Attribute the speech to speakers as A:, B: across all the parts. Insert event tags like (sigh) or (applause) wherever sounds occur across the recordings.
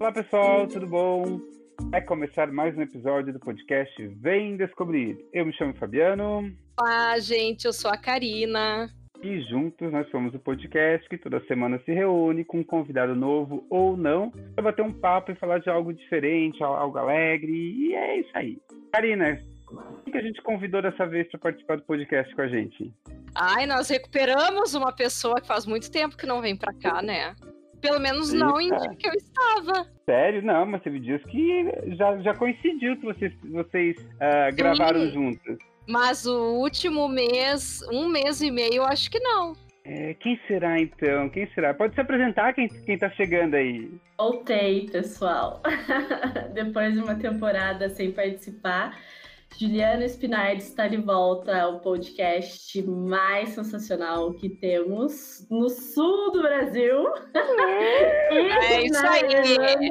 A: Olá pessoal, tudo bom? Vai começar mais um episódio do podcast Vem Descobrir. Eu me chamo Fabiano.
B: Olá, gente, eu sou a Karina.
A: E juntos nós somos o podcast que toda semana se reúne com um convidado novo ou não para bater um papo e falar de algo diferente, algo alegre. E é isso aí. Karina, quem que a gente convidou dessa vez para participar do podcast com a gente?
B: Ai, nós recuperamos uma pessoa que faz muito tempo que não vem para cá, né? Pelo menos Eita. não em que eu estava.
A: Sério? Não, mas teve dias que já, já coincidiu que vocês, vocês uh, gravaram juntos.
B: Mas o último mês, um mês e meio, eu acho que não.
A: É, quem será então? Quem será? Pode se apresentar quem, quem tá chegando aí.
C: Voltei, pessoal. (laughs) Depois de uma temporada sem participar. Juliana Spinardi está de volta ao podcast mais sensacional que temos no sul do Brasil.
B: É (laughs) isso aí.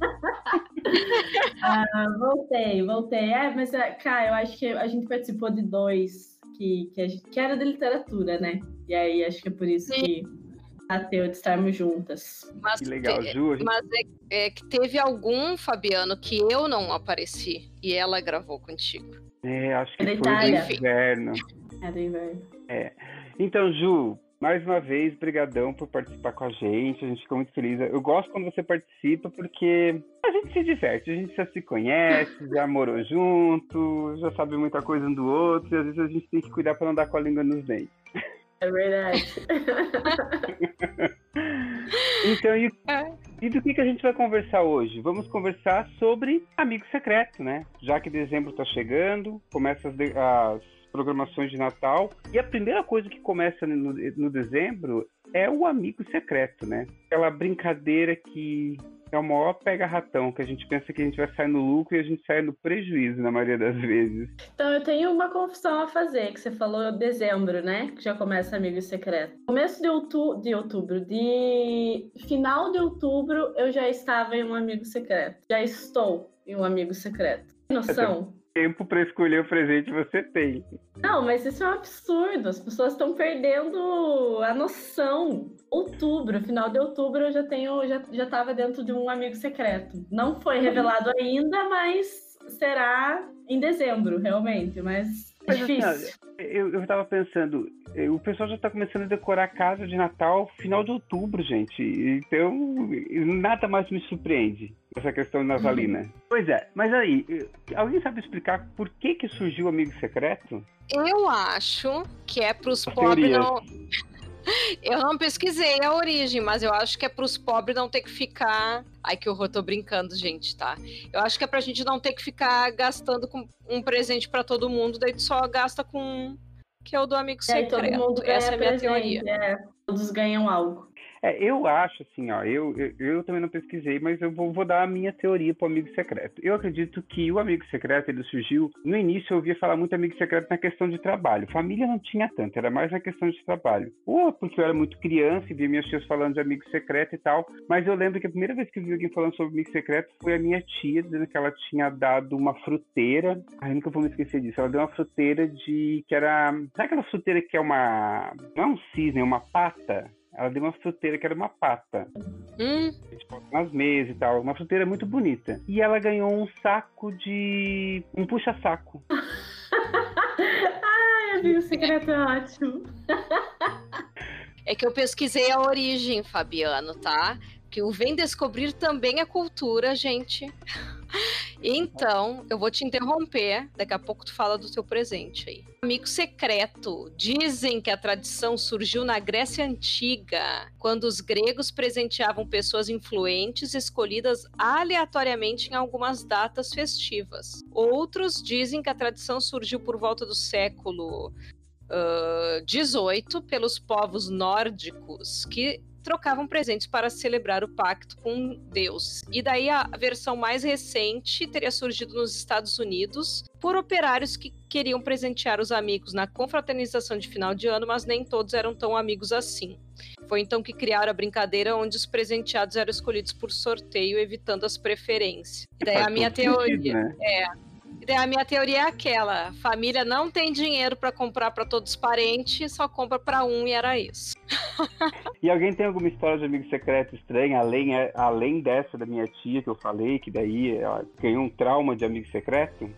B: (laughs)
C: ah, voltei, voltei. É, mas, é, cara, eu acho que a gente participou de dois que, que, gente, que era de literatura, né? E aí acho que é por isso Sim. que bateu de estarmos juntas.
A: Mas, que legal, Ju. Gente...
B: Mas é, é, que teve algum, Fabiano, que eu não apareci e ela gravou contigo.
A: É, acho que é foi do inverno.
C: É do inverno.
A: É. Então, Ju, mais uma vez, brigadão por participar com a gente. A gente ficou muito feliz. Eu gosto quando você participa porque a gente se diverte, a gente já se conhece, já morou (laughs) junto, já sabe muita coisa um do outro, e às vezes a gente tem que cuidar para não dar com a língua nos dentes. (laughs)
C: É verdade. (laughs)
A: então, e, é. e, do que, que a gente vai conversar hoje? Vamos conversar sobre amigo secreto, né? Já que dezembro está chegando, começa as, as, programações de Natal. E a primeira coisa que começa no, no dezembro é o amigo secreto, né? Aquela brincadeira que é o maior pega-ratão, que a gente pensa que a gente vai sair no lucro e a gente sai no prejuízo na maioria das vezes.
C: Então, eu tenho uma confissão a fazer, que você falou dezembro, né? Que já começa Amigo Secreto. Começo de, outu de outubro, de final de outubro, eu já estava em um Amigo Secreto. Já estou em um Amigo Secreto. Tem noção?
A: Tempo para escolher o presente você tem.
C: Não, mas isso é um absurdo. As pessoas estão perdendo a noção. Outubro, final de outubro, eu já tenho, já, já tava dentro de um amigo secreto. Não foi revelado ainda, mas será em dezembro, realmente. Mas é assim, difícil.
A: eu, eu tava pensando, eh, o pessoal já tá começando a decorar a casa de Natal final de outubro, gente. Então, nada mais me surpreende essa questão natalina. Uhum. Pois é, mas aí, eh, alguém sabe explicar por que que surgiu o Amigo Secreto?
B: Eu acho que é pros pobres não... Eu não pesquisei a origem, mas eu acho que é para os pobres não ter que ficar. Ai, que horror, tô brincando, gente, tá? Eu acho que é pra gente não ter que ficar gastando com um presente para todo mundo, daí tu só gasta com. Que é o do amigo secreto.
C: todo mundo Essa é a minha presente, teoria. É, todos ganham algo.
A: É, eu acho assim, ó, eu, eu, eu, também não pesquisei, mas eu vou, vou dar a minha teoria para o amigo secreto. Eu acredito que o amigo secreto ele surgiu no início eu ouvia falar muito amigo secreto na questão de trabalho. Família não tinha tanto, era mais na questão de trabalho. Ou porque eu era muito criança e via minhas tias falando de amigo secreto e tal. Mas eu lembro que a primeira vez que eu vi alguém falando sobre amigo secreto foi a minha tia dizendo que ela tinha dado uma fruteira. Ai, nunca vou me esquecer disso. Ela deu uma fruteira de que era, sabe aquela fruteira que é uma não é um cisne, é uma pata? Ela deu uma fruteira que era uma pata.
B: Hum.
A: Nas mesas e tal. Uma fruteira muito bonita. E ela ganhou um saco de. um puxa-saco. (laughs)
C: Ai, amigo secreto é ótimo. (laughs)
B: é que eu pesquisei a origem, Fabiano, tá? Que o Vem Descobrir também é cultura, gente. Então, eu vou te interromper. Daqui a pouco tu fala do teu presente aí. Amigo secreto. Dizem que a tradição surgiu na Grécia Antiga, quando os gregos presenteavam pessoas influentes escolhidas aleatoriamente em algumas datas festivas. Outros dizem que a tradição surgiu por volta do século uh, 18 pelos povos nórdicos que trocavam presentes para celebrar o pacto com Deus. E daí a versão mais recente teria surgido nos Estados Unidos por operários que queriam presentear os amigos na confraternização de final de ano, mas nem todos eram tão amigos assim. Foi então que criaram a brincadeira onde os presenteados eram escolhidos por sorteio, evitando as preferências. E daí a minha teoria. Sentido, né? É a minha teoria é aquela: família não tem dinheiro para comprar para todos os parentes, só compra para um e era isso.
A: e alguém tem alguma história de amigo secreto estranha, além, é, além dessa da minha tia que eu falei, que daí ela ganhou um trauma de amigo secreto?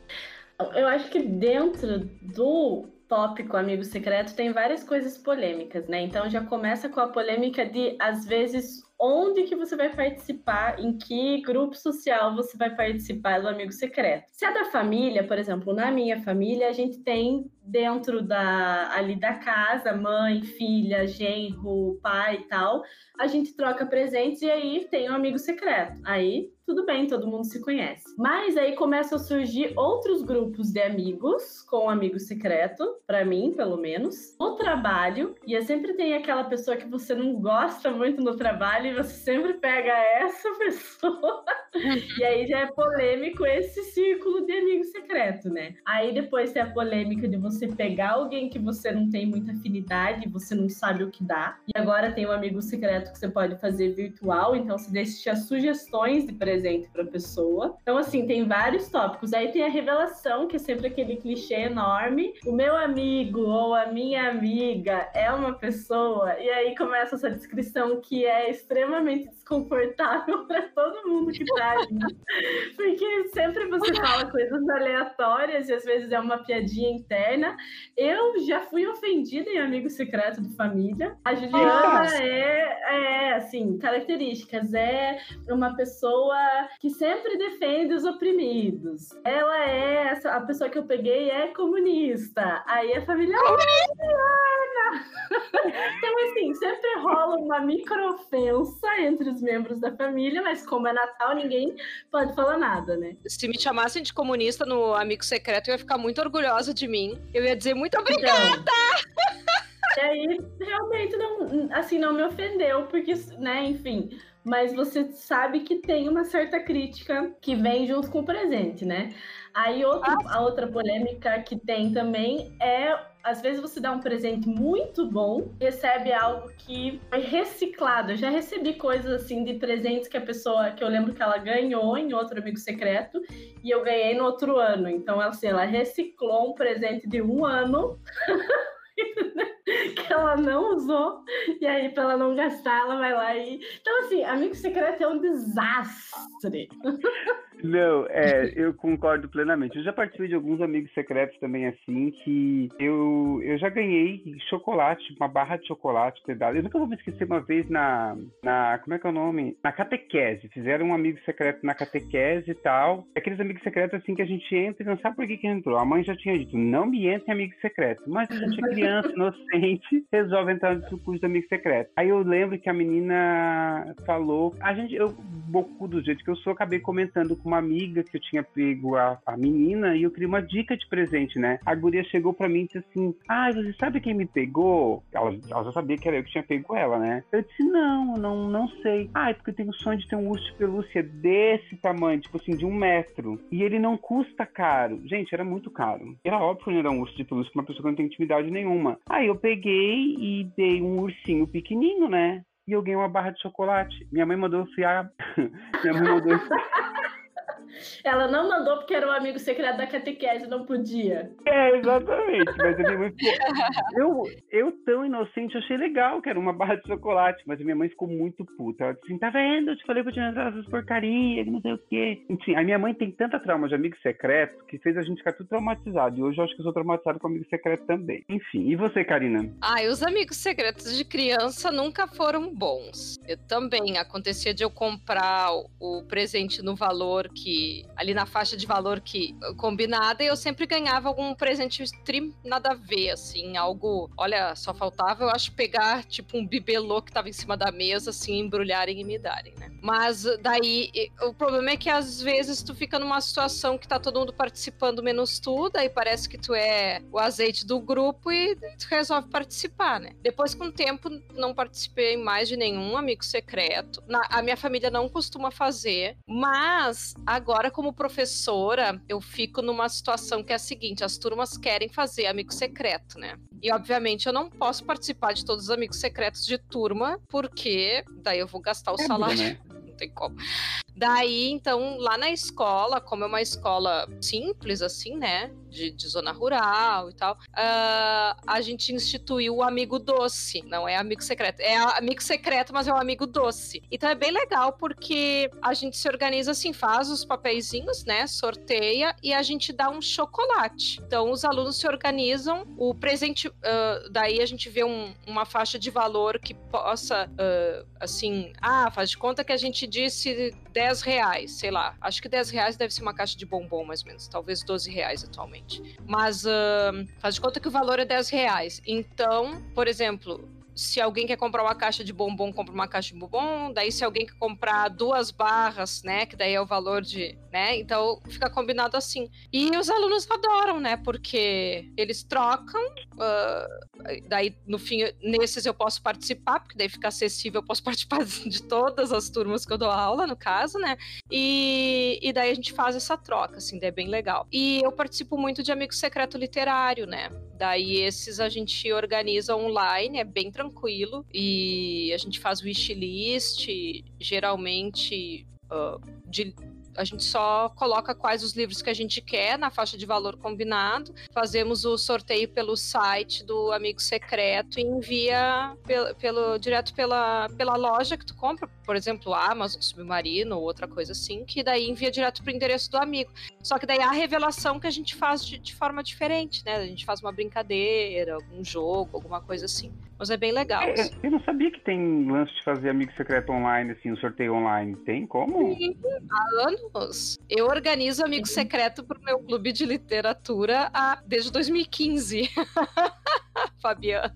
C: Eu acho que dentro do tópico amigo secreto tem várias coisas polêmicas, né? Então já começa com a polêmica de às vezes onde que você vai participar, em que grupo social você vai participar do amigo secreto. Se é da família, por exemplo, na minha família, a gente tem dentro da ali da casa, mãe, filha, genro, pai e tal, a gente troca presentes e aí tem um amigo secreto. Aí tudo bem, todo mundo se conhece. Mas aí começam a surgir outros grupos de amigos com amigo secreto, para mim, pelo menos. No trabalho, e sempre tem aquela pessoa que você não gosta muito no trabalho e você sempre pega essa (laughs) pessoa. e aí já é polêmico esse círculo de amigo secreto, né? Aí depois tem a polêmica de você pegar alguém que você não tem muita afinidade, você não sabe o que dá. E agora tem um amigo secreto que você pode fazer virtual, então você deixa sugestões de presente para pessoa. Então, assim, tem vários tópicos. Aí tem a revelação, que é sempre aquele clichê enorme. O meu amigo ou a minha amiga é uma pessoa, e aí começa essa descrição que é extremamente desconfortável (laughs) para todo mundo que tá ali. Porque sempre você fala coisas aleatórias e às vezes é uma piadinha interna. Eu já fui ofendida em amigo secreto de família. A Juliana é, é, assim, características. É uma pessoa que sempre defende os oprimidos. Ela é a pessoa que eu peguei é comunista. Aí a família Juliana! (laughs) então, assim, sempre rola uma microofensa entre os membros da família, mas como é Natal, ninguém pode falar nada, né?
B: Se me chamassem de comunista no Amigo Secreto, eu ia ficar muito orgulhosa de mim. Eu ia dizer muito obrigada! Então,
C: e aí, realmente, não, assim, não me ofendeu, porque, né, enfim mas você sabe que tem uma certa crítica que vem junto com o presente, né? Aí outra, ah. a outra polêmica que tem também é às vezes você dá um presente muito bom, recebe algo que foi reciclado. Eu já recebi coisas assim de presentes que a pessoa, que eu lembro que ela ganhou em outro amigo secreto e eu ganhei no outro ano. Então, assim, ela reciclou um presente de um ano (laughs) (laughs) que ela não usou, e aí, para ela não gastar, ela vai lá e. Então, assim, amigo secreto é um desastre. (laughs)
A: Não, é, eu concordo plenamente. Eu já participei de alguns amigos secretos também, assim, que eu, eu já ganhei chocolate, uma barra de chocolate pedal. Eu nunca vou me esquecer uma vez na, na. Como é que é o nome? Na catequese. Fizeram um amigo secreto na catequese e tal. Aqueles amigos secretos, assim, que a gente entra e não sabe por que, que entrou. A mãe já tinha dito: não me entre em amigo secreto. Mas a gente é criança, (laughs) inocente, resolve entrar no curso do amigo secreto. Aí eu lembro que a menina falou. A gente, eu, bocudo do jeito que eu sou, acabei comentando com uma amiga que eu tinha pego a, a menina e eu queria uma dica de presente, né? A guria chegou pra mim e disse assim: Ah, você sabe quem me pegou? Ela, ela já sabia que era eu que tinha pego ela, né? Eu disse: Não, não, não sei. Ah, é porque eu tenho o sonho de ter um urso de pelúcia desse tamanho, tipo assim, de um metro. E ele não custa caro. Gente, era muito caro. Era óbvio que não era um urso de pelúcia pra uma pessoa que não tem intimidade nenhuma. Aí eu peguei e dei um ursinho pequenininho, né? E eu ganhei uma barra de chocolate. Minha mãe mandou enfiar. (laughs) Minha mãe mandou
C: ela não mandou porque era um amigo secreto da catequese, não podia.
A: É, exatamente. Mas a minha mãe ficou. (laughs) Eu, eu tão inocente, achei legal que era uma barra de chocolate, mas a minha mãe ficou muito puta. Ela disse assim: tá vendo? Eu te falei pra te entrar essas porcarias, não sei o quê. Enfim, a minha mãe tem tanta trauma de amigo secreto que fez a gente ficar tudo traumatizado. E hoje eu acho que eu sou traumatizado com amigo secreto também. Enfim, e você, Karina?
B: Ah, e os amigos secretos de criança nunca foram bons. Eu também. Acontecia de eu comprar o presente no valor que ali na faixa de valor que combinada, e eu sempre ganhava algum presente stream nada a ver, assim, algo. Olha, só faltava, eu acho, pegar tipo um bibelô que tava em cima da mesa, assim, embrulharem e me darem, né? Mas daí o problema é que às vezes tu fica numa situação que tá todo mundo participando menos tu, daí parece que tu é o azeite do grupo e tu resolve participar, né? Depois, com o tempo, não participei mais de nenhum amigo secreto. Na, a minha família não costuma fazer, mas agora como professora, eu fico numa situação que é a seguinte: as turmas querem fazer amigo secreto, né? E obviamente eu não posso participar de todos os amigos secretos de turma, porque daí eu vou gastar o é salário. Né? (laughs) Tem como. Daí, então, lá na escola, como é uma escola simples, assim, né? De, de zona rural e tal, uh, a gente instituiu o amigo doce. Não é amigo secreto. É amigo secreto, mas é um amigo doce. Então é bem legal porque a gente se organiza assim, faz os papeizinhos, né? Sorteia e a gente dá um chocolate. Então os alunos se organizam, o presente. Uh, daí a gente vê um, uma faixa de valor que possa, uh, assim, ah, faz de conta que a gente disse 10 reais, sei lá. Acho que 10 reais deve ser uma caixa de bombom, mais ou menos. Talvez 12 reais atualmente. Mas uh, faz de conta que o valor é 10 reais. Então, por exemplo, se alguém quer comprar uma caixa de bombom, compra uma caixa de bombom. Daí, se alguém quer comprar duas barras, né? Que daí é o valor de. né? Então fica combinado assim. E os alunos adoram, né? Porque eles trocam. Uh, daí, no fim, nesses eu posso participar, porque daí fica acessível, eu posso (laughs) participar de todas as turmas que eu dou aula, no caso, né? E, e daí a gente faz essa troca, assim, daí é bem legal. E eu participo muito de Amigo Secreto Literário, né? Daí esses a gente organiza online, é bem tranquilo. E a gente faz wishlist, geralmente uh, de a gente só coloca quais os livros que a gente quer na faixa de valor combinado, fazemos o sorteio pelo site do Amigo Secreto e envia pelo, pelo direto pela, pela loja que tu compra, por exemplo, Amazon, Submarino ou outra coisa assim, que daí envia direto pro endereço do amigo. Só que daí a revelação que a gente faz de, de forma diferente, né? A gente faz uma brincadeira, algum jogo, alguma coisa assim. Mas é bem legal. É,
A: assim. Eu não sabia que tem lance de fazer amigo secreto online, assim, um sorteio online. Tem como?
B: Sim, há anos. Eu organizo amigo secreto pro meu clube de literatura há, desde 2015. (laughs) Fabiano.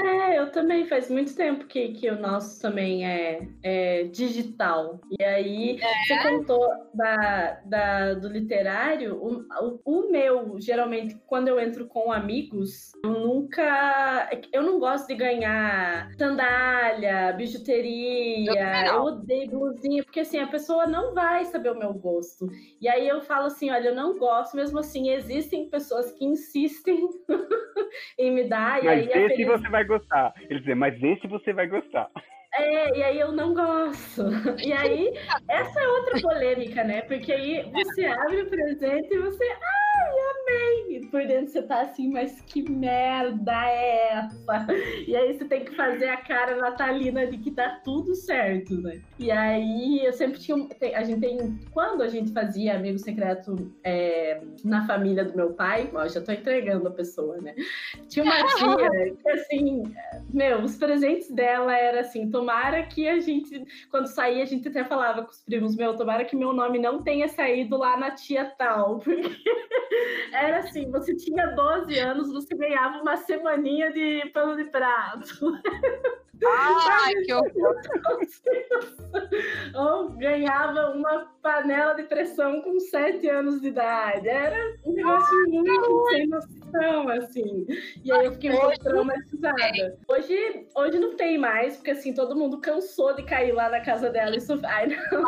C: É, eu também. Faz muito tempo que, que o nosso também é, é digital. E aí, é? você contou da, da, do literário. O, o, o, meu, geralmente, quando eu entro com amigos, eu nunca. Eu não gosto de ganhar sandália, bijuteria. Eu, eu odeio blusinha, porque assim, a pessoa não vai saber o meu gosto. E aí eu falo assim: olha, eu não gosto, mesmo assim, existem pessoas que insistem (laughs) em me dar.
A: Mas esse feliz... você vai gostar. Ele dizer, mas esse você vai gostar.
C: É, e aí eu não gosto. (laughs) E aí, essa é outra polêmica, né? Porque aí você abre o presente e você. Ai, amei! E por dentro você tá assim, mas que merda é essa? E aí você tem que fazer a cara natalina de que tá tudo certo, né? E aí eu sempre tinha. A gente tem. Quando a gente fazia amigo secreto é, na família do meu pai, ó, já tô entregando a pessoa, né? Tinha uma tia (laughs) que assim, meu, os presentes dela era assim, tomara que a gente, quando saía, a gente até falava com os primos, meu, tomara que meu nome não tenha saído lá na tia tal, (laughs) porque era assim, você tinha 12 anos, você ganhava uma semaninha de pano de prato.
B: Ai, que horror! (laughs)
C: Ou ganhava uma panela de pressão com 7 anos de idade. Era um negócio muito sem noção, assim. E aí eu fiquei um pouco traumatizada. Hoje, hoje não tem mais, porque assim, todo mundo cansou de cair lá na casa dela e sofrer. Ai, não.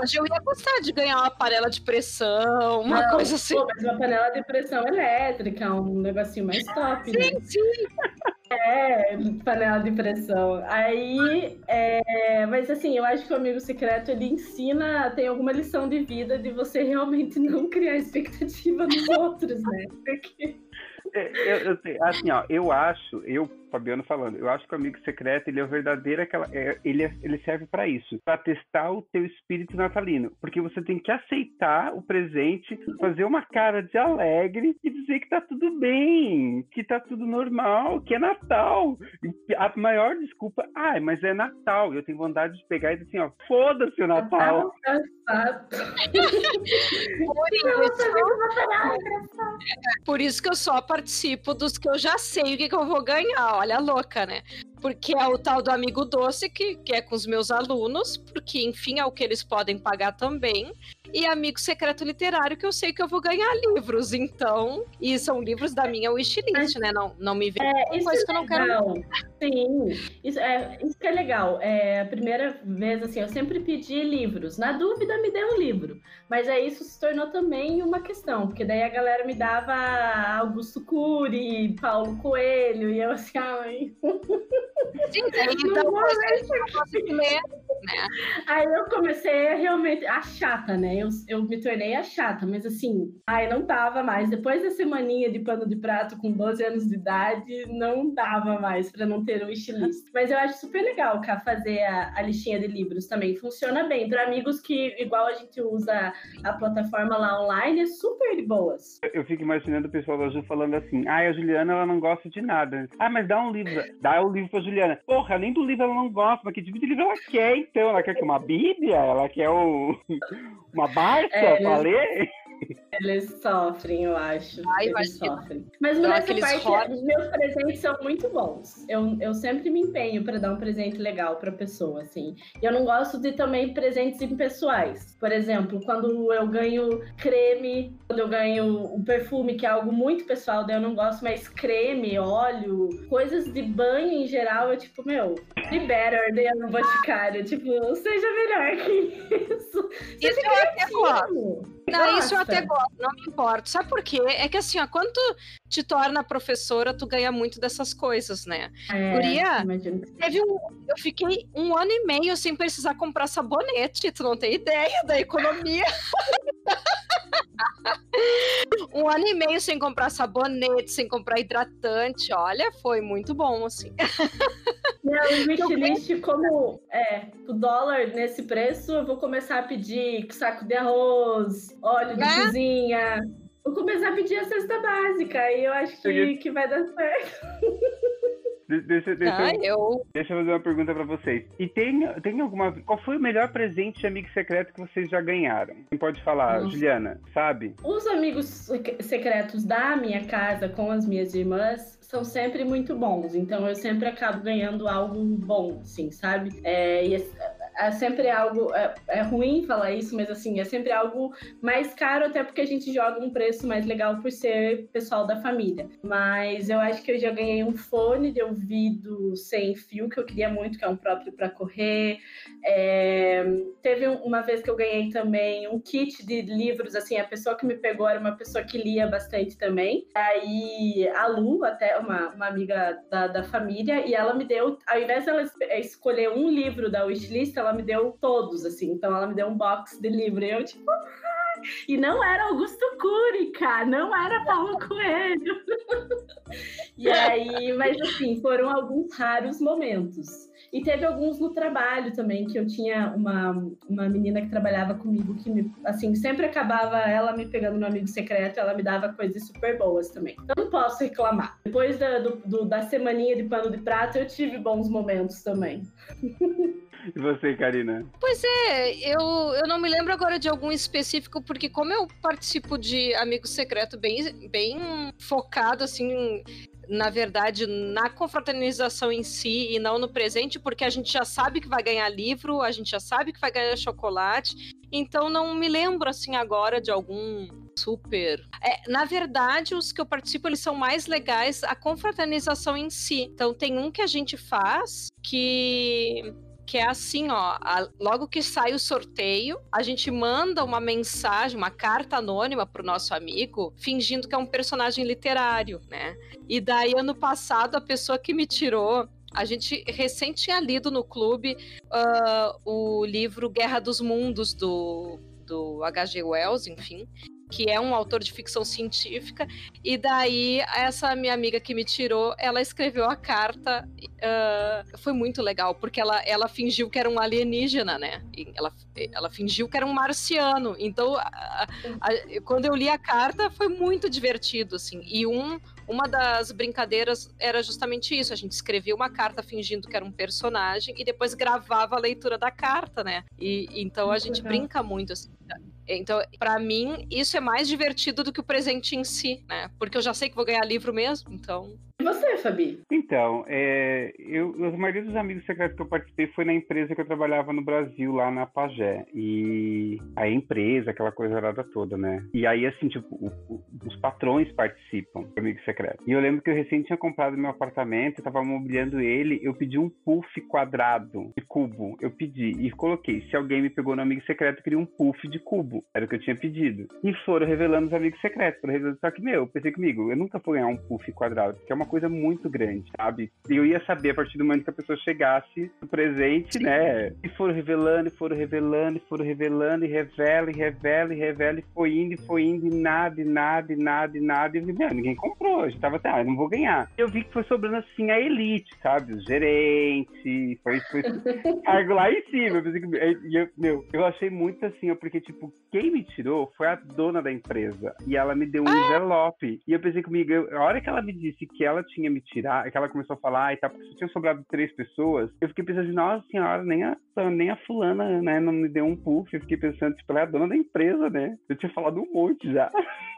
B: Hoje eu ia gostar de ganhar uma panela de pressão, uma não, coisa assim. Pô,
C: mas uma panela de pressão elétrica, um negocinho mais top.
B: Sim,
C: né?
B: sim.
C: É, panela de pressão. Aí, é, mas assim, eu acho que o amigo secreto ele ensina, tem alguma lição de vida de você realmente não criar expectativa nos outros, né? Porque
A: é, eu, eu, assim, ó, eu acho, eu, Fabiano falando, eu acho que o amigo secreto ele é o verdadeiro, aquela, é, ele, é, ele serve para isso, para testar o teu espírito natalino, porque você tem que aceitar o presente, fazer uma cara de alegre e dizer que tá tudo bem, que tá tudo normal, que é Natal. A maior desculpa, ah, mas é Natal, eu tenho vontade de pegar e dizer assim, ó, foda-se o Natal.
B: Por isso, que eu só participo dos que eu já sei o que, que eu vou ganhar. Olha a louca, né? Porque é o tal do amigo doce, que, que é com os meus alunos, porque, enfim, é o que eles podem pagar também. E amigo secreto literário, que eu sei que eu vou ganhar livros, então. E são livros da minha wishlist, né? Não, não me vem
C: é, coisa é que eu não quero. Sim, isso, é, isso que é legal. É, a primeira vez, assim, eu sempre pedi livros. Na dúvida, me dê um livro. Mas aí isso se tornou também uma questão, porque daí a galera me dava Augusto Cury, Paulo Coelho, e eu assim, ai. (laughs)
B: Sim, então você, né?
C: Aí eu comecei a realmente a chata, né? Eu, eu me tornei a chata, mas assim, aí não dava mais. Depois da semaninha de pano de prato com 12 anos de idade, não dava mais para não ter um estilista. Mas eu acho super legal, cá, fazer a, a listinha de livros também. Funciona bem. Para amigos que, igual a gente usa a plataforma lá online, é super de boas.
A: Eu fico imaginando o pessoal da Ju falando assim: ah, a Juliana ela não gosta de nada. Ah, mas dá um livro. Dá o um livro pra Juliana. Porra, além do livro ela não gosta, mas que tipo de livro ela quer, então? Ela quer que uma Bíblia? Ela quer (laughs) uma Barça é, pra ler?
C: Eles sofrem, eu acho.
B: Ai,
C: eles sofrem. Mas nessa parte, os meus presentes são muito bons. Eu, eu sempre me empenho para dar um presente legal para pessoa, assim. E eu não gosto de também presentes impessoais. Por exemplo, quando eu ganho creme, quando eu ganho um perfume, que é algo muito pessoal, daí eu não gosto mais creme, óleo, coisas de banho em geral, eu tipo, meu, be better than a Boticário. Tipo, seja melhor que isso.
B: Isso eu até gosto. Não, isso eu até gosto, não me importa. Sabe por quê? É que assim, ó, quando tu te torna professora, tu ganha muito dessas coisas, né? É, Guria, teve um. Eu fiquei um ano e meio sem precisar comprar sabonete, tu não tem ideia da economia. (laughs) um ano e meio sem comprar sabonete, sem comprar hidratante. Olha, foi muito bom, assim.
C: Meu, o wishlist, como é, o dólar nesse preço, eu vou começar a pedir saco de arroz, óleo de é? cozinha. Vou começar a pedir a cesta básica e eu acho que, que vai dar certo.
A: Deixa, deixa, ah, eu... deixa eu fazer uma pergunta para vocês. E tem, tem alguma. Qual foi o melhor presente de amigo secreto que vocês já ganharam? Quem pode falar? Nossa. Juliana, sabe?
C: Os amigos secretos da minha casa com as minhas irmãs são sempre muito bons. Então eu sempre acabo ganhando algo bom, assim, sabe? É, e é sempre algo. É, é, ruim falar isso, mas assim, é sempre algo mais caro, até porque a gente joga um preço mais legal por ser pessoal da família. Mas eu acho que eu já ganhei um fone de ouvido sem fio, que eu queria muito, que é um próprio para correr. É, teve uma vez que eu ganhei também um kit de livros, assim, a pessoa que me pegou era uma pessoa que lia bastante também. Aí a Lu, até uma, uma amiga da, da família, e ela me deu, ao invés de ela escolher um livro da wishlist, ela me deu todos, assim. Então ela me deu um box de livro. E eu, tipo, e não era Augusto Cury, cara, não era Paulo Coelho. (laughs) e aí, mas assim, foram alguns raros momentos. E teve alguns no trabalho também, que eu tinha uma, uma menina que trabalhava comigo, que me, assim, sempre acabava ela me pegando no amigo secreto, ela me dava coisas super boas também. Eu não posso reclamar. Depois da, do, do, da semaninha de pano de prato, eu tive bons momentos também. (laughs)
A: E você, Karina?
B: Pois é, eu, eu não me lembro agora de algum específico, porque como eu participo de Amigo Secreto bem, bem focado, assim, na verdade, na confraternização em si e não no presente, porque a gente já sabe que vai ganhar livro, a gente já sabe que vai ganhar chocolate, então não me lembro assim agora de algum super. É, na verdade, os que eu participo eles são mais legais a confraternização em si. Então tem um que a gente faz que que é assim, ó, a, logo que sai o sorteio, a gente manda uma mensagem, uma carta anônima pro nosso amigo, fingindo que é um personagem literário, né? E daí ano passado a pessoa que me tirou a gente recém tinha lido no clube uh, o livro Guerra dos Mundos do, do H.G. Wells, enfim que é um autor de ficção científica, e daí essa minha amiga que me tirou, ela escreveu a carta, uh, foi muito legal, porque ela, ela fingiu que era um alienígena, né? Ela, ela fingiu que era um marciano, então a, a, quando eu li a carta foi muito divertido, assim, e um uma das brincadeiras era justamente isso. A gente escrevia uma carta fingindo que era um personagem e depois gravava a leitura da carta, né? E então a gente brinca muito assim. Então, para mim, isso é mais divertido do que o presente em si, né? Porque eu já sei que vou ganhar livro mesmo, então.
C: E você, Fabi?
A: Então, é, eu, a maioria dos amigos secretos que eu participei foi na empresa que eu trabalhava no Brasil, lá na Pagé. E a empresa, aquela coisa arada toda, né? E aí, assim, tipo, o, o, os patrões participam do amigo secreto. E eu lembro que eu recém tinha comprado meu apartamento, eu tava mobiliando ele, eu pedi um puff quadrado de cubo. Eu pedi e coloquei, se alguém me pegou no amigo secreto, eu queria um puff de cubo. Era o que eu tinha pedido. E foram revelando os amigos secretos, foram revelando, só que, meu, eu pensei comigo, eu nunca vou ganhar um puff quadrado, porque é uma uma coisa muito grande, sabe? E eu ia saber a partir do momento que a pessoa chegasse no presente, Sim. né? E foram revelando, e foram revelando, e foram revelando, e revela, e revela, e revela, e foi indo, e foi indo, e nada, e nada, e nada, e nada. E eu vi, meu, ninguém comprou. A gente tava assim, ah, não vou ganhar. E eu vi que foi sobrando assim a elite, sabe? Os gerentes, foi, foi (laughs) cargo lá em cima. Eu pensei que, eu, meu, eu achei muito assim, porque, tipo, quem me tirou foi a dona da empresa. E ela me deu um ah! envelope. E eu pensei comigo, a hora que ela me disse que ela tinha me tirado, que ela começou a falar e tal, porque só tinha sobrado três pessoas, eu fiquei pensando nossa senhora, nem a, nem a fulana, né, não me deu um puff. Eu fiquei pensando, tipo, ela é a dona da empresa, né? Eu tinha falado um monte já. (laughs)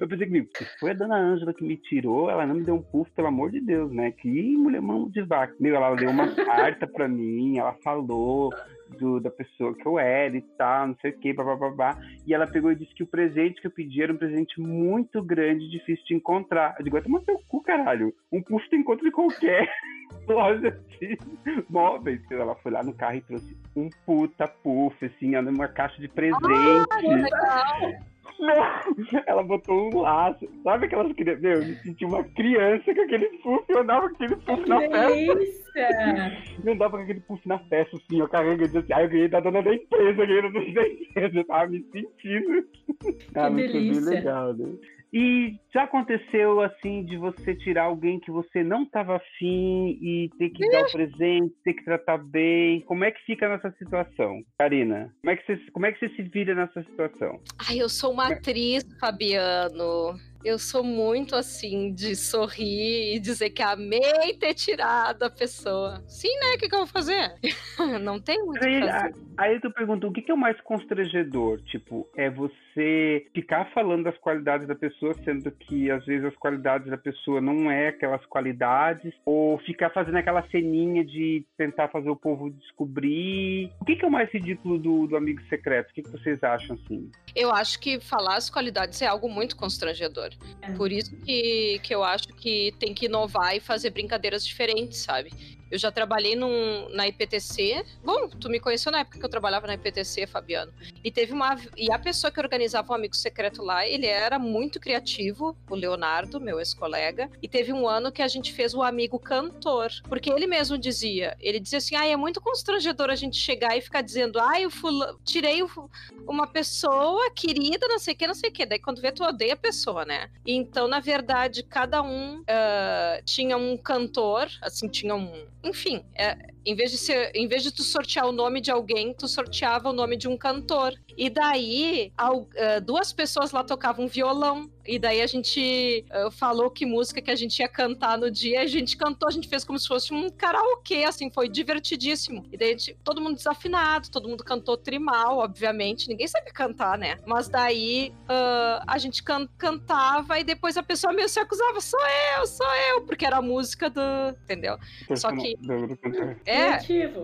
A: Eu pensei comigo, foi a dona Ângela que me tirou, ela não me deu um puff, pelo amor de Deus, né? Que mulher mão de vaca. Meu, ela deu uma (laughs) carta pra mim, ela falou do, da pessoa que eu era e tal, não sei o que, babá. E ela pegou e disse que o presente que eu pedi era um presente muito grande, difícil de encontrar. Eu digo, toma seu cu, caralho. Um puff tu encontra em qualquer (laughs) loja de móveis. Ela foi lá no carro e trouxe um puta puff, assim, numa caixa de presente. Ah, legal. Ela botou um laço. Sabe aquelas crianças? Meu, eu me senti uma criança com aquele puff. Eu andava com aquele puff que na delícia. festa. Eu andava com aquele puff na festa, assim. Eu carregando assim. Aí eu ganhei da dona da empresa, ganhei da dona da empresa. Eu tava me sentindo.
C: Que ah, delícia.
A: Legal, né? E já aconteceu assim de você tirar alguém que você não estava afim e ter que dar o presente, ter que tratar bem? Como é que fica nessa situação, Karina? Como é que você, como é que você se vira nessa situação?
B: Ai, eu sou uma atriz, Fabiano. Eu sou muito assim de sorrir e dizer que amei ter tirado a pessoa. Sim, né? O que, que eu vou fazer? (laughs) Não tem muito aí,
A: fazer. Aí tu pergunta, o que, que é o mais constrangedor? Tipo, é você ficar falando das qualidades da pessoa, sendo que às vezes as qualidades da pessoa não é aquelas qualidades, ou ficar fazendo aquela ceninha de tentar fazer o povo descobrir. O que, que é o mais ridículo do, do amigo secreto? O que, que vocês acham assim?
B: Eu acho que falar as qualidades é algo muito constrangedor. É. Por isso que, que eu acho que tem que inovar e fazer brincadeiras diferentes, sabe? Eu já trabalhei num, na IPTC. Bom, tu me conheceu na época que eu trabalhava na IPTC, Fabiano. E teve uma. E a pessoa que organizava o um amigo secreto lá, ele era muito criativo, o Leonardo, meu ex-colega. E teve um ano que a gente fez o amigo cantor. Porque ele mesmo dizia, ele dizia assim: ah, é muito constrangedor a gente chegar e ficar dizendo, ah, eu fula... tirei uma pessoa querida, não sei o que, não sei o que. Daí quando vê, tu odeia a pessoa, né? Então, na verdade, cada um uh, tinha um cantor, assim, tinha um enfim, é, em vez de ser, em vez de tu sortear o nome de alguém, tu sorteava o nome de um cantor. E daí, ao, uh, duas pessoas lá tocavam violão. E daí a gente uh, falou que música que a gente ia cantar no dia, a gente cantou, a gente fez como se fosse um karaokê, assim, foi divertidíssimo. E daí gente, todo mundo desafinado, todo mundo cantou trimal, obviamente, ninguém sabe cantar, né? Mas daí uh, a gente can cantava e depois a pessoa meio se acusava, sou eu, sou eu, porque era a música do. Entendeu? Só que. É,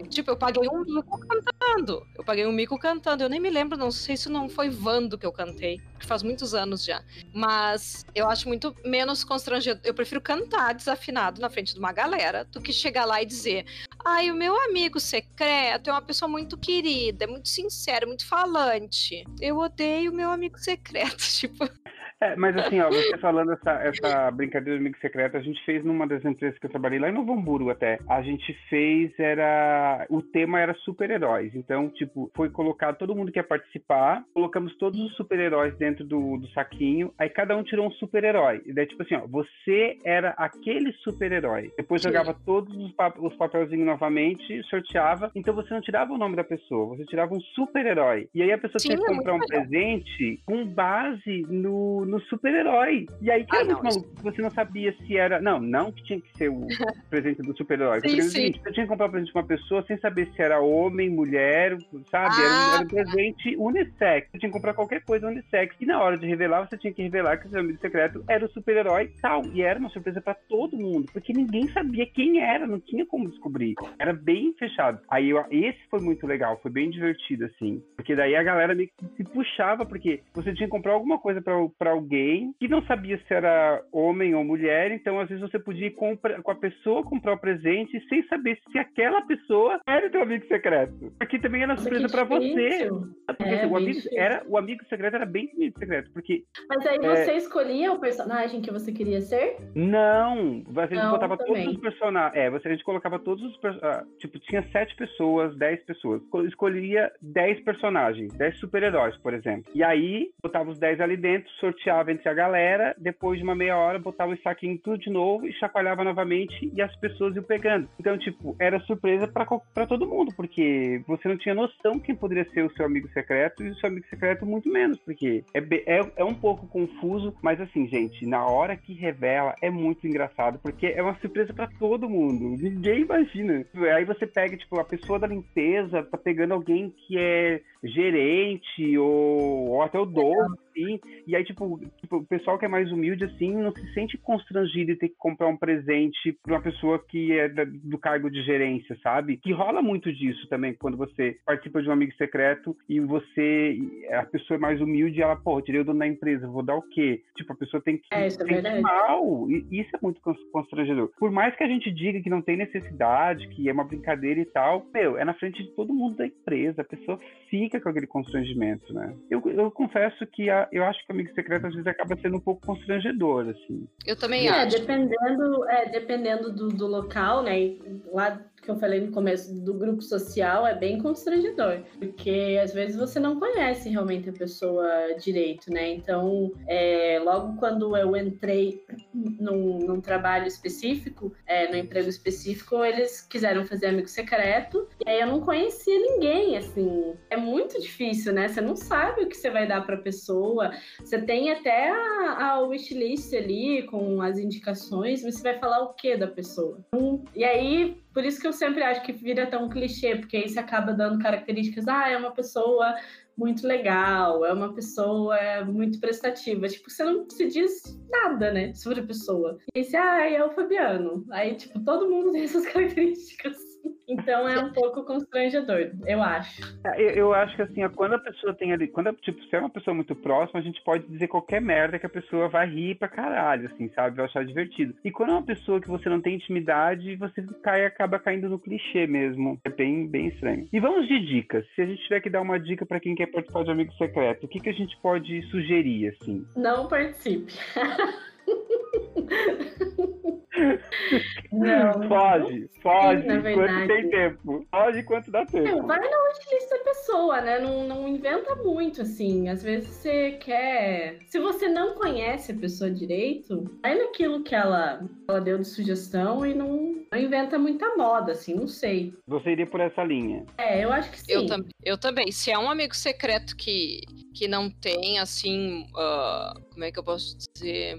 B: tipo, eu paguei um mico cantando. Eu paguei um mico cantando. Eu nem me lembro, não sei se não foi Vando que eu cantei, faz muitos anos já. Mas eu acho muito menos constrangedor. Eu prefiro cantar desafinado na frente de uma galera do que chegar lá e dizer: ai, o meu amigo secreto é uma pessoa muito querida, é muito sincera, muito falante. Eu odeio o meu amigo secreto. (laughs) Tipo.
A: É, mas assim, ó, você falando essa, essa brincadeira do amigo secreto, a gente fez numa das empresas que eu trabalhei lá em Novo Hamburgo até. A gente fez, era. O tema era super-heróis. Então, tipo, foi colocado todo mundo que ia participar, colocamos todos os super-heróis dentro do, do saquinho, aí cada um tirou um super-herói. E daí, tipo assim, ó, você era aquele super-herói. Depois Sim. jogava todos os, pap os papelzinhos novamente, sorteava. Então você não tirava o nome da pessoa, você tirava um super-herói. E aí a pessoa Sim, tinha que comprar um legal. presente com base no no super-herói. E aí que ah, era muito maluco. Você não sabia se era. Não, não que tinha que ser o (laughs) presente do super-herói. Porque sim. Seguinte, você tinha que comprar um presente de uma pessoa sem saber se era homem, mulher, sabe? Ah, era, um, era, um, presente unissex. Você tinha que comprar qualquer coisa unissex. E na hora de revelar, você tinha que revelar que o seu amigo secreto era o super-herói tal. E era uma surpresa para todo mundo. Porque ninguém sabia quem era, não tinha como descobrir. Era bem fechado. Aí eu, esse foi muito legal, foi bem divertido, assim. Porque daí a galera meio que se puxava, porque você tinha que comprar alguma coisa para alguém que não sabia se era homem ou mulher, então às vezes você podia ir com, com a pessoa comprar o presente sem saber se aquela pessoa era o teu amigo secreto. Porque também era surpresa para você. Porque é, o, amigo, era, o amigo secreto era bem secreto, porque...
C: Mas aí é... você escolhia o personagem que você queria ser?
A: Não, a gente não, botava também. todos os personagens. É, você, a gente colocava todos os uh, Tipo, tinha sete pessoas, dez pessoas. Escolhia dez personagens, dez super-heróis, por exemplo. E aí, botava os dez ali dentro, sorteava entre a galera, depois de uma meia hora, botava o saquinho tudo de novo e chacoalhava novamente e as pessoas iam pegando. Então, tipo, era surpresa para todo mundo, porque você não tinha noção quem poderia ser o seu amigo secreto e o seu amigo secreto muito menos, porque é, é, é um pouco confuso, mas assim, gente, na hora que revela é muito engraçado, porque é uma surpresa para todo mundo. Ninguém imagina. Aí você pega, tipo, a pessoa da limpeza tá pegando alguém que é gerente ou, ou até o dono assim. E aí, tipo, tipo, o pessoal que é mais humilde, assim, não se sente constrangido de ter que comprar um presente pra uma pessoa que é da, do cargo de gerência, sabe? Que rola muito disso também, quando você participa de um amigo secreto e você, a pessoa é mais humilde, ela, pô, tirei o dono da empresa, vou dar o quê? Tipo, a pessoa tem que
C: é, isso é
A: mal. E isso é muito constrangedor. Por mais que a gente diga que não tem necessidade, que é uma brincadeira e tal, meu, é na frente de todo mundo da empresa, a pessoa fica com aquele constrangimento, né? Eu, eu confesso que a, eu acho que amigo secreto às vezes acaba sendo um pouco constrangedor, assim.
B: Eu também
C: é,
B: acho.
C: Dependendo, é, dependendo do, do local, né? Lá que eu falei no começo do grupo social é bem constrangedor, porque às vezes você não conhece realmente a pessoa direito, né? Então, é, logo quando eu entrei num, num trabalho específico, é, no emprego específico, eles quiseram fazer amigo secreto, e aí eu não conhecia ninguém, assim. É muito difícil, né? Você não sabe o que você vai dar pra pessoa, você tem até a, a wishlist ali com as indicações, mas você vai falar o que da pessoa? E aí, por isso que eu sempre acho que vira tão clichê, porque aí você acaba dando características, ah, é uma pessoa muito legal, é uma pessoa muito prestativa. Tipo, você não se diz nada, né, sobre a pessoa. E aí você, ah, é o Fabiano. Aí, tipo, todo mundo (laughs) tem essas características. Então é um pouco constrangedor, eu acho.
A: É, eu, eu, acho que assim, quando a pessoa tem ali, quando tipo, se é uma pessoa muito próxima, a gente pode dizer qualquer merda que a pessoa vai rir pra caralho, assim, sabe? Vai achar divertido. E quando é uma pessoa que você não tem intimidade, você cai, acaba caindo no clichê mesmo. É bem, bem estranho. E vamos de dicas. Se a gente tiver que dar uma dica para quem quer participar de Amigo Secreto, o que, que a gente pode sugerir, assim?
C: Não participe. (laughs) Não.
A: Foge, foge, enquanto tem tempo. Foge enquanto dá tempo.
C: Não, vai na wishlist da pessoa, né? Não, não inventa muito, assim. Às vezes você quer. Se você não conhece a pessoa direito, vai naquilo que ela, ela deu de sugestão e não, não inventa muita moda, assim, não sei.
A: Você iria por essa linha?
C: É, eu acho que sim.
B: Eu, tam eu também. Se é um amigo secreto que, que não tem, assim. Uh, como é que eu posso dizer?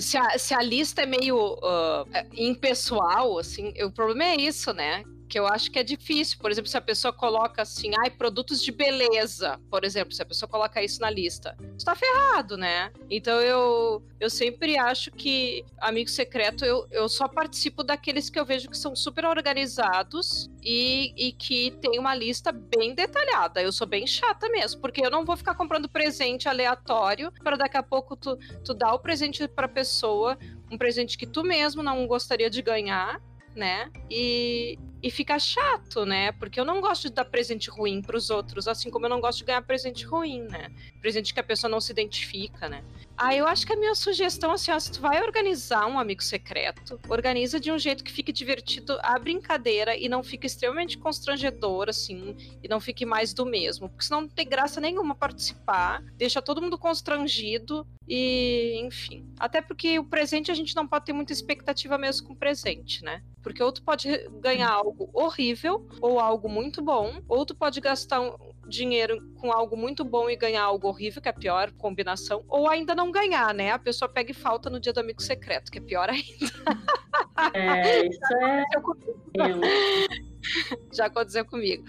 B: Se a, se a lista é meio uh, impessoal, assim, o problema é isso, né? Que eu acho que é difícil. Por exemplo, se a pessoa coloca assim, ai, produtos de beleza, por exemplo, se a pessoa coloca isso na lista, está ferrado, né? Então eu, eu sempre acho que amigo secreto eu, eu só participo daqueles que eu vejo que são super organizados e, e que tem uma lista bem detalhada. Eu sou bem chata mesmo, porque eu não vou ficar comprando presente aleatório para daqui a pouco tu, tu dar o presente para pessoa, um presente que tu mesmo não gostaria de ganhar né? E, e fica chato, né? Porque eu não gosto de dar presente ruim para os outros, assim como eu não gosto de ganhar presente ruim, né? Presente que a pessoa não se identifica, né? Ah, eu acho que a minha sugestão, assim, ó, se tu vai organizar um amigo secreto, organiza de um jeito que fique divertido a brincadeira e não fique extremamente constrangedor, assim, e não fique mais do mesmo. Porque senão não tem graça nenhuma participar, deixa todo mundo constrangido e, enfim. Até porque o presente a gente não pode ter muita expectativa mesmo com o presente, né? Porque ou tu pode ganhar algo horrível, ou algo muito bom, ou tu pode gastar um dinheiro com algo muito bom e ganhar algo horrível, que é a pior combinação, ou ainda não ganhar, né? A pessoa pega e falta no dia do amigo secreto, que é pior ainda.
C: É, isso é. (laughs)
B: Já aconteceu comigo.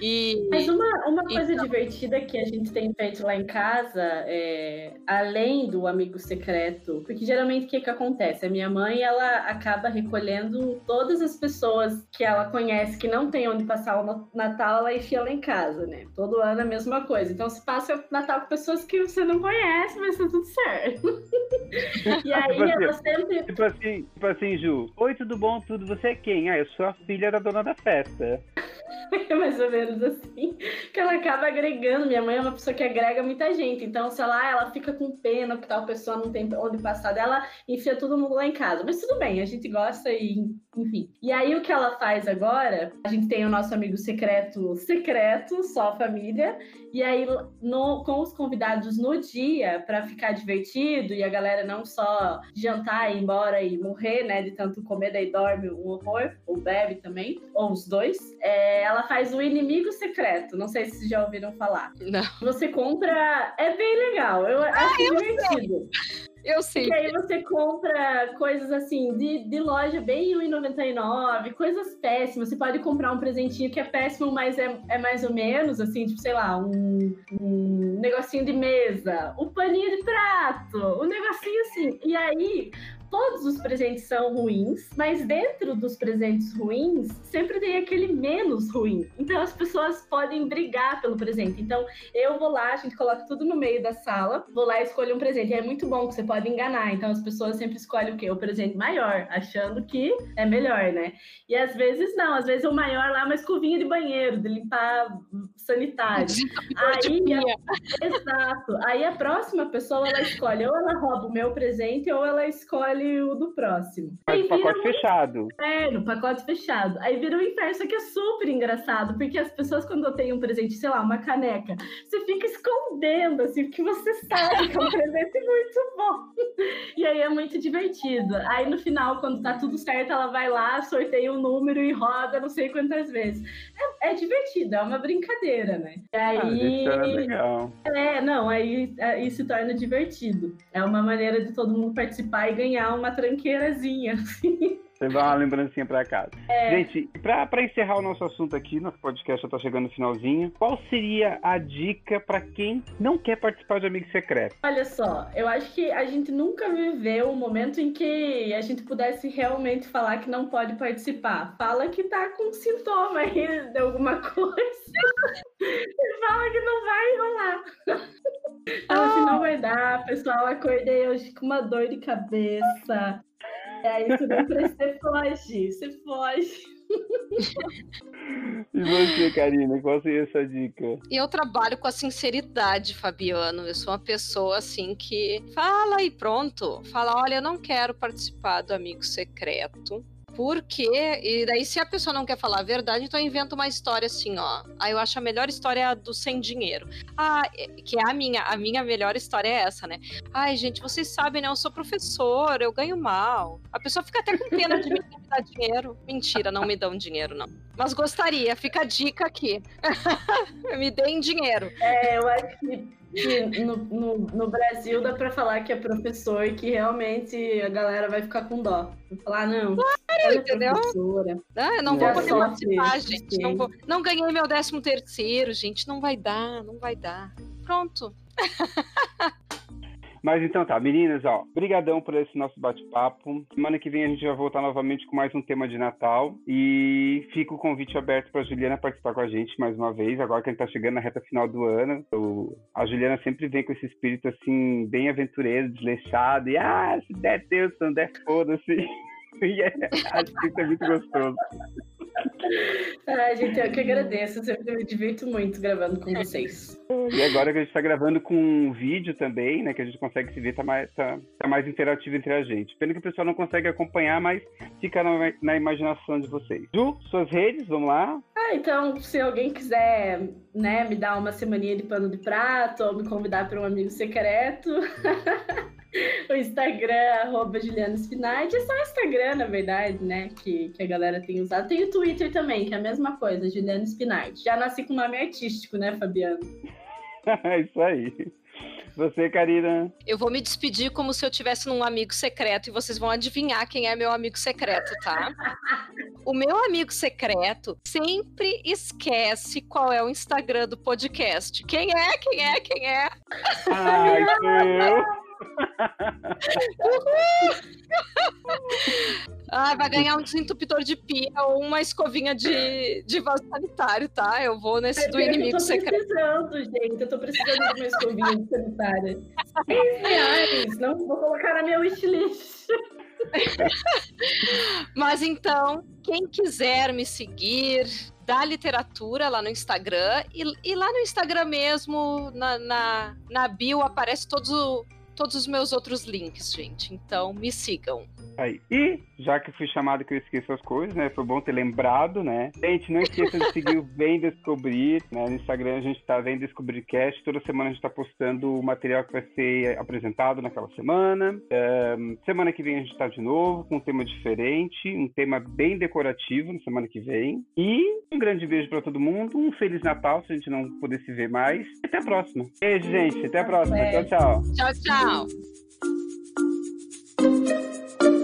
B: E...
C: Mas uma, uma coisa então... divertida que a gente tem feito lá em casa, é, além do amigo secreto, porque geralmente o que, que acontece? A minha mãe ela acaba recolhendo todas as pessoas que ela conhece que não tem onde passar o Natal, ela enfia lá em casa, né? Todo ano é a mesma coisa. Então se passa o Natal com pessoas que você não conhece, mas tá tudo certo. (laughs) e aí tipo ela assim, sempre.
A: Tipo assim, tipo assim, Ju. Oi, tudo bom? Tudo? Você é quem? Ah, eu sou a filha da dona da festa. (laughs)
C: É mais ou menos assim. Que ela acaba agregando. Minha mãe é uma pessoa que agrega muita gente. Então, sei lá, ela fica com pena que tal pessoa não tem onde passar dela, enfia todo mundo lá em casa. Mas tudo bem, a gente gosta e, enfim. E aí, o que ela faz agora? A gente tem o nosso amigo secreto, secreto, só família. E aí, no, com os convidados no dia, para ficar divertido e a galera não só jantar e ir embora e morrer, né, de tanto comer, daí dorme um horror, ou bebe também, ou os dois, é, ela faz o inimigo secreto. Não sei se vocês já ouviram falar.
B: Não.
C: Você compra. É bem legal, eu ah, acho eu divertido. Sei.
B: Eu sei.
C: E aí você compra coisas assim, de, de loja bem R$1,99, coisas péssimas. Você pode comprar um presentinho que é péssimo, mas é, é mais ou menos, assim, tipo, sei lá, um, um negocinho de mesa, o um paninho de prato, um negocinho assim. E aí todos os presentes são ruins, mas dentro dos presentes ruins, sempre tem aquele menos ruim. Então as pessoas podem brigar pelo presente. Então eu vou lá, a gente coloca tudo no meio da sala, vou lá e escolho um presente. E é muito bom que você pode enganar. Então as pessoas sempre escolhem o quê? O presente maior, achando que é melhor, né? E às vezes não, às vezes o maior lá é uma escovinha de banheiro, de limpar sanitário. Aí, a... exato. Aí a próxima pessoa ela escolhe ou ela rouba o meu presente ou ela escolhe escolhe o do próximo.
A: Mas no pacote fechado.
C: É, no pacote fechado. Aí vira um inferno, isso aqui é super engraçado, porque as pessoas, quando têm um presente, sei lá, uma caneca, você fica escondendo, assim, porque você sabe que é um (laughs) presente muito bom. E aí é muito divertido. Aí no final, quando tá tudo certo, ela vai lá, sorteia o um número e roda não sei quantas vezes. É, é divertido, é uma brincadeira, né? E
A: ah, aí. Ah, legal.
C: É, não, aí, aí se torna divertido. É uma maneira de todo mundo participar e ganhar uma tranqueirazinha. Assim.
A: Você dá uma lembrancinha pra casa. É. Gente, pra, pra encerrar o nosso assunto aqui, nosso podcast já tá chegando no finalzinho, qual seria a dica para quem não quer participar de Amigo Secreto?
C: Olha só, eu acho que a gente nunca viveu um momento em que a gente pudesse realmente falar que não pode participar. Fala que tá com sintoma aí de alguma coisa. e (laughs) fala que não vai rolar. Fala que não vai dar, pessoal. Acordei hoje com uma dor de cabeça. É isso pra você foge, você foge.
A: E você, Karina, qual seria essa dica?
B: Eu trabalho com a sinceridade, Fabiano. Eu sou uma pessoa assim que fala e pronto. Fala, olha, eu não quero participar do amigo secreto porque, e daí se a pessoa não quer falar a verdade, então inventa uma história assim, ó. Aí eu acho a melhor história do sem dinheiro. Ah, é, que é a minha, a minha melhor história é essa, né? Ai, gente, vocês sabem, né? Eu sou professor, eu ganho mal. A pessoa fica até com pena de me dar dinheiro. Mentira, não me dão dinheiro, não. Mas gostaria, fica a dica aqui. (laughs) me deem dinheiro.
C: É, eu acho que que no, no, no, Brasil dá pra falar que é professor e que realmente a galera vai ficar com dó. Vai falar, não.
B: Claro, entendeu? Ah, não vou poder participar, gente. Não, vou, não ganhei meu décimo terceiro, gente. Não vai dar, não vai dar. Pronto. (laughs)
A: Mas então tá, meninas, ó, brigadão por esse nosso bate-papo. Semana que vem a gente vai voltar novamente com mais um tema de Natal e fica o convite aberto para Juliana participar com a gente mais uma vez, agora que a gente tá chegando na reta final do ano. A Juliana sempre vem com esse espírito assim, bem aventureiro, desleixado, e ah, se der Deus, se não der foda-se. (laughs) E é, acho que isso é muito gostoso. (laughs)
C: Ah, gente, eu que agradeço. Eu sempre me divirto muito gravando com vocês.
A: E agora que a gente está gravando com um vídeo também, né? Que a gente consegue se ver, tá mais, tá, tá mais interativo entre a gente. Pena que o pessoal não consegue acompanhar, mas fica na, na imaginação de vocês. Ju, suas redes, vamos lá?
C: Ah, então, se alguém quiser, né, me dar uma semaninha de pano de prato ou me convidar para um amigo secreto. (laughs) (laughs) o Instagram, arroba Juliana Spinardi. É só o Instagram, na verdade, né? Que, que a galera tem usado. Tem o Twitter também, que é a mesma coisa, Juliana Spinardi. Já nasci com nome artístico, né, Fabiano? (laughs)
A: é isso aí. Você, Karina?
B: Eu vou me despedir como se eu tivesse num amigo secreto e vocês vão adivinhar quem é meu amigo secreto, tá? o meu amigo secreto sempre esquece qual é o Instagram do podcast. Quem é? Quem é? Quem é?
A: Ai, eu. (laughs)
B: ah, vai ganhar um desentupidor de pia ou uma escovinha de, de vaso sanitário, tá? Eu vou nesse do inimigo secreto.
C: Eu tô precisando, gente. Eu tô precisando de uma escovinha de sanitária. 6 reais. Não vou colocar na minha wishlist.
B: Mas então, quem quiser me seguir, da literatura lá no Instagram. E, e lá no Instagram mesmo, na, na, na bio, aparece todos, todos os meus outros links, gente. Então me sigam.
A: Aí. E, já que fui chamado que eu esqueço as coisas, né? Foi bom ter lembrado, né? Gente, não esqueça de seguir o Vem Descobrir, né? No Instagram a gente tá Vem Descobrir Cast. Toda semana a gente tá postando o material que vai ser apresentado naquela semana. Um, semana que vem a gente tá de novo com um tema diferente, um tema bem decorativo na semana que vem. E um grande beijo para todo mundo, um Feliz Natal, se a gente não puder se ver mais. E até a próxima. Beijo, gente. Até a próxima. Tchau, tchau.
B: Tchau, tchau.